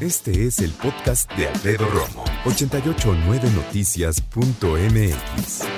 Este es el podcast de Alfredo Romo, 889noticias.mx.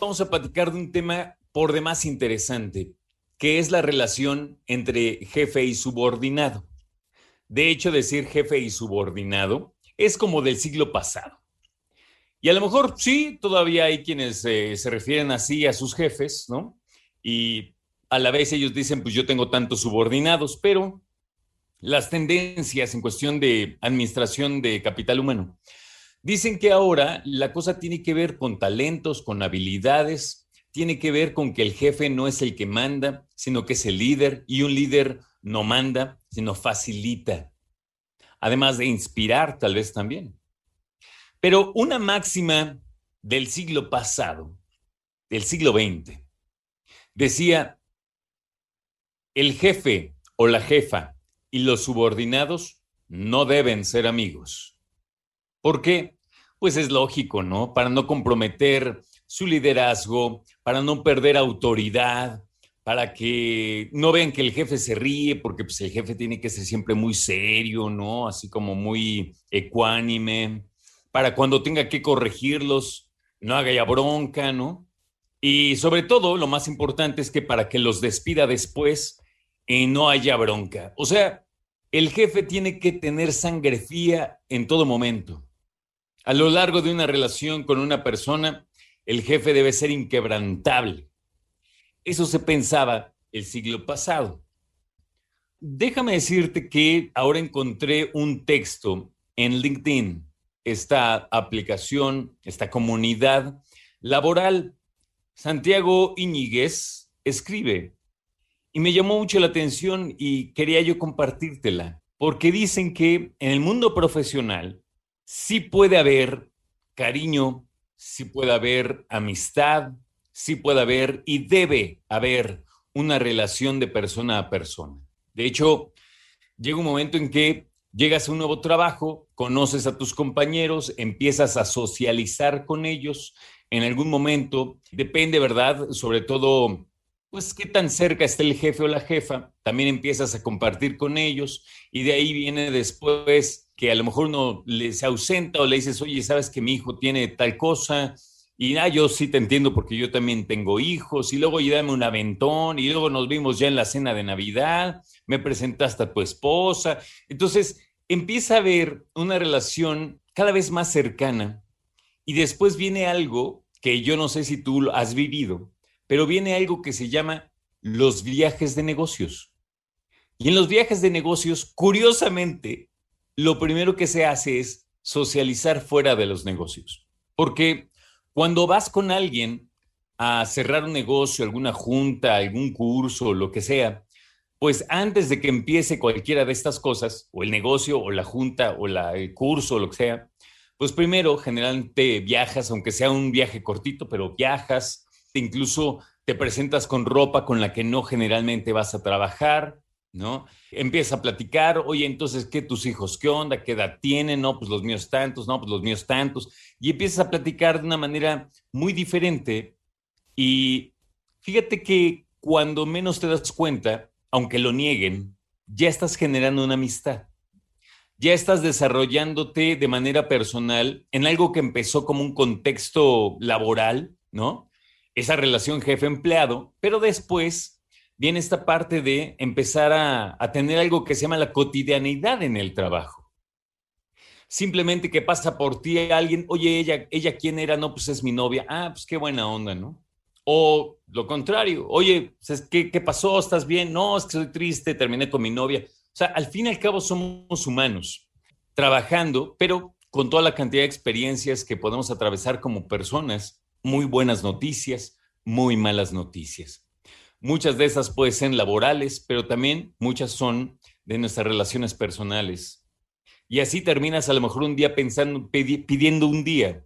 Vamos a platicar de un tema por demás interesante, que es la relación entre jefe y subordinado. De hecho, decir jefe y subordinado es como del siglo pasado. Y a lo mejor sí, todavía hay quienes eh, se refieren así a sus jefes, ¿no? Y a la vez ellos dicen, pues yo tengo tantos subordinados, pero las tendencias en cuestión de administración de capital humano dicen que ahora la cosa tiene que ver con talentos, con habilidades, tiene que ver con que el jefe no es el que manda, sino que es el líder y un líder no manda, sino facilita. Además de inspirar tal vez también. Pero una máxima del siglo pasado, del siglo XX, decía, el jefe o la jefa y los subordinados no deben ser amigos. ¿Por qué? Pues es lógico, ¿no? Para no comprometer su liderazgo, para no perder autoridad, para que no vean que el jefe se ríe, porque pues, el jefe tiene que ser siempre muy serio, ¿no? Así como muy ecuánime, para cuando tenga que corregirlos, no haga ya bronca, ¿no? Y sobre todo, lo más importante es que para que los despida después, y no haya bronca. O sea, el jefe tiene que tener sangre fría en todo momento. A lo largo de una relación con una persona, el jefe debe ser inquebrantable eso se pensaba el siglo pasado. Déjame decirte que ahora encontré un texto en LinkedIn, esta aplicación, esta comunidad laboral. Santiago Iñiguez escribe y me llamó mucho la atención y quería yo compartírtela, porque dicen que en el mundo profesional sí puede haber cariño, sí puede haber amistad, sí puede haber y debe haber una relación de persona a persona. De hecho, llega un momento en que llegas a un nuevo trabajo, conoces a tus compañeros, empiezas a socializar con ellos. En algún momento, depende, ¿verdad? Sobre todo, pues qué tan cerca está el jefe o la jefa. También empiezas a compartir con ellos y de ahí viene después que a lo mejor uno se ausenta o le dices, oye, sabes que mi hijo tiene tal cosa, y ah, yo sí te entiendo porque yo también tengo hijos, y luego dame un aventón, y luego nos vimos ya en la cena de Navidad, me presentaste a tu esposa. Entonces empieza a haber una relación cada vez más cercana, y después viene algo que yo no sé si tú has vivido, pero viene algo que se llama los viajes de negocios. Y en los viajes de negocios, curiosamente, lo primero que se hace es socializar fuera de los negocios. Porque cuando vas con alguien a cerrar un negocio, alguna junta, algún curso, lo que sea, pues antes de que empiece cualquiera de estas cosas, o el negocio, o la junta, o la, el curso, o lo que sea, pues primero generalmente viajas, aunque sea un viaje cortito, pero viajas, incluso te presentas con ropa con la que no generalmente vas a trabajar, ¿no? Empieza a platicar, oye, entonces, ¿qué tus hijos? ¿Qué onda? ¿Qué edad tienen? No, pues los míos tantos, no, pues los míos tantos. Y empiezas a platicar de una manera muy diferente. Y fíjate que cuando menos te das cuenta, aunque lo nieguen, ya estás generando una amistad. Ya estás desarrollándote de manera personal en algo que empezó como un contexto laboral, ¿no? Esa relación jefe-empleado, pero después viene esta parte de empezar a, tener algo que se llama la cotidianidad en el trabajo. Simplemente que pasa por ti alguien, oye, ella, ella quién era, no, pues es mi novia, ah, pues qué buena onda, ¿no? O lo contrario, oye, pues, ¿qué, ¿qué pasó? ¿Estás bien? No, es que soy triste, terminé con mi novia. O sea, al fin y al cabo somos humanos, trabajando, pero con toda la cantidad de experiencias que podemos atravesar como personas, muy buenas noticias, muy malas noticias. Muchas de esas pueden ser laborales, pero también muchas son de nuestras relaciones personales. Y así terminas a lo mejor un día pensando, pidiendo un día.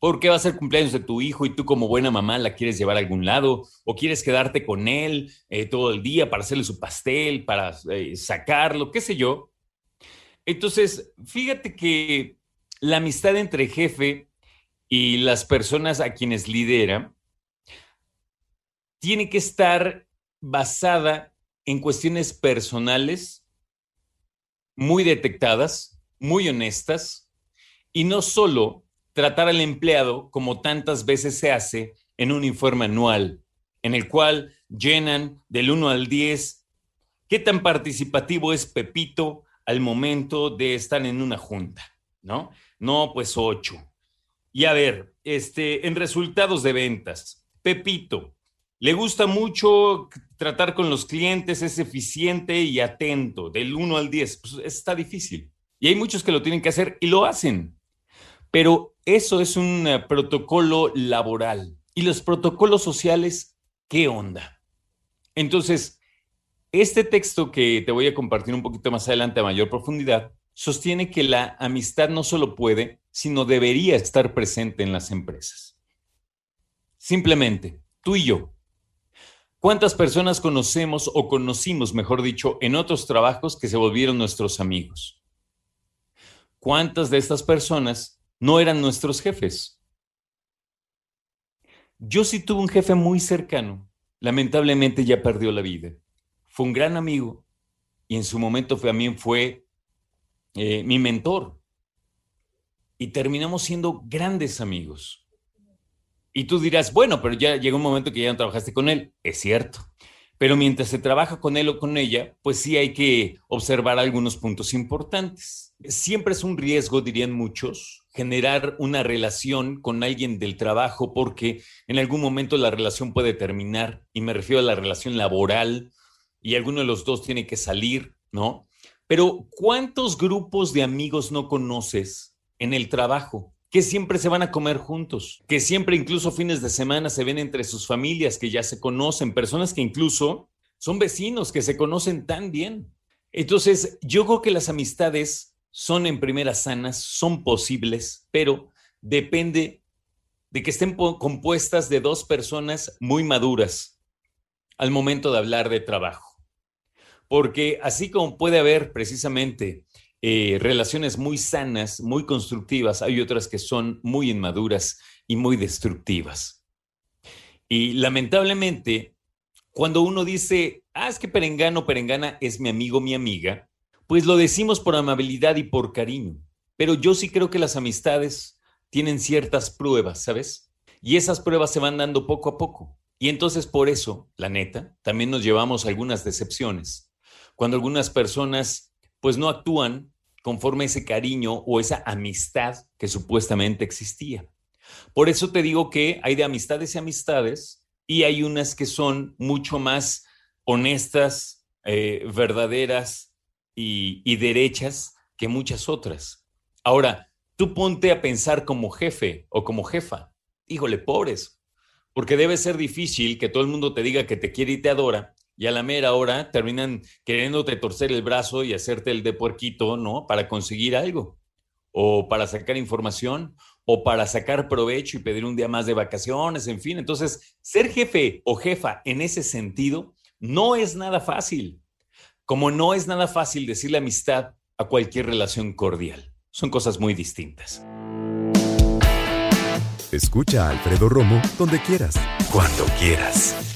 Porque va a ser cumpleaños de tu hijo y tú como buena mamá la quieres llevar a algún lado o quieres quedarte con él eh, todo el día para hacerle su pastel, para eh, sacarlo, qué sé yo. Entonces, fíjate que la amistad entre jefe y las personas a quienes lidera tiene que estar basada en cuestiones personales, muy detectadas, muy honestas, y no solo tratar al empleado como tantas veces se hace en un informe anual, en el cual llenan del 1 al 10 qué tan participativo es Pepito al momento de estar en una junta, ¿no? No, pues 8. Y a ver, este, en resultados de ventas, Pepito, le gusta mucho tratar con los clientes, es eficiente y atento, del 1 al 10. Pues está difícil. Y hay muchos que lo tienen que hacer y lo hacen. Pero eso es un eh, protocolo laboral. ¿Y los protocolos sociales qué onda? Entonces, este texto que te voy a compartir un poquito más adelante a mayor profundidad sostiene que la amistad no solo puede, sino debería estar presente en las empresas. Simplemente, tú y yo, ¿Cuántas personas conocemos o conocimos, mejor dicho, en otros trabajos que se volvieron nuestros amigos? ¿Cuántas de estas personas no eran nuestros jefes? Yo sí tuve un jefe muy cercano. Lamentablemente ya perdió la vida. Fue un gran amigo y en su momento también fue eh, mi mentor. Y terminamos siendo grandes amigos. Y tú dirás, bueno, pero ya llegó un momento que ya no trabajaste con él. Es cierto. Pero mientras se trabaja con él o con ella, pues sí hay que observar algunos puntos importantes. Siempre es un riesgo, dirían muchos, generar una relación con alguien del trabajo porque en algún momento la relación puede terminar, y me refiero a la relación laboral, y alguno de los dos tiene que salir, ¿no? Pero ¿cuántos grupos de amigos no conoces en el trabajo? que siempre se van a comer juntos, que siempre incluso fines de semana se ven entre sus familias, que ya se conocen, personas que incluso son vecinos, que se conocen tan bien. Entonces, yo creo que las amistades son en primera sanas, son posibles, pero depende de que estén compuestas de dos personas muy maduras al momento de hablar de trabajo. Porque así como puede haber precisamente eh, relaciones muy sanas, muy constructivas, hay otras que son muy inmaduras y muy destructivas. Y lamentablemente, cuando uno dice, ah, es que Perengano, Perengana es mi amigo, mi amiga, pues lo decimos por amabilidad y por cariño. Pero yo sí creo que las amistades tienen ciertas pruebas, ¿sabes? Y esas pruebas se van dando poco a poco. Y entonces por eso, la neta, también nos llevamos algunas decepciones. Cuando algunas personas pues no actúan conforme ese cariño o esa amistad que supuestamente existía. Por eso te digo que hay de amistades y amistades y hay unas que son mucho más honestas, eh, verdaderas y, y derechas que muchas otras. Ahora, tú ponte a pensar como jefe o como jefa. Híjole, pobres, porque debe ser difícil que todo el mundo te diga que te quiere y te adora y a la mera hora terminan queriéndote torcer el brazo y hacerte el de puerquito, ¿no? Para conseguir algo, o para sacar información, o para sacar provecho y pedir un día más de vacaciones, en fin. Entonces, ser jefe o jefa en ese sentido no es nada fácil, como no es nada fácil decirle amistad a cualquier relación cordial. Son cosas muy distintas. Escucha a Alfredo Romo donde quieras, cuando quieras.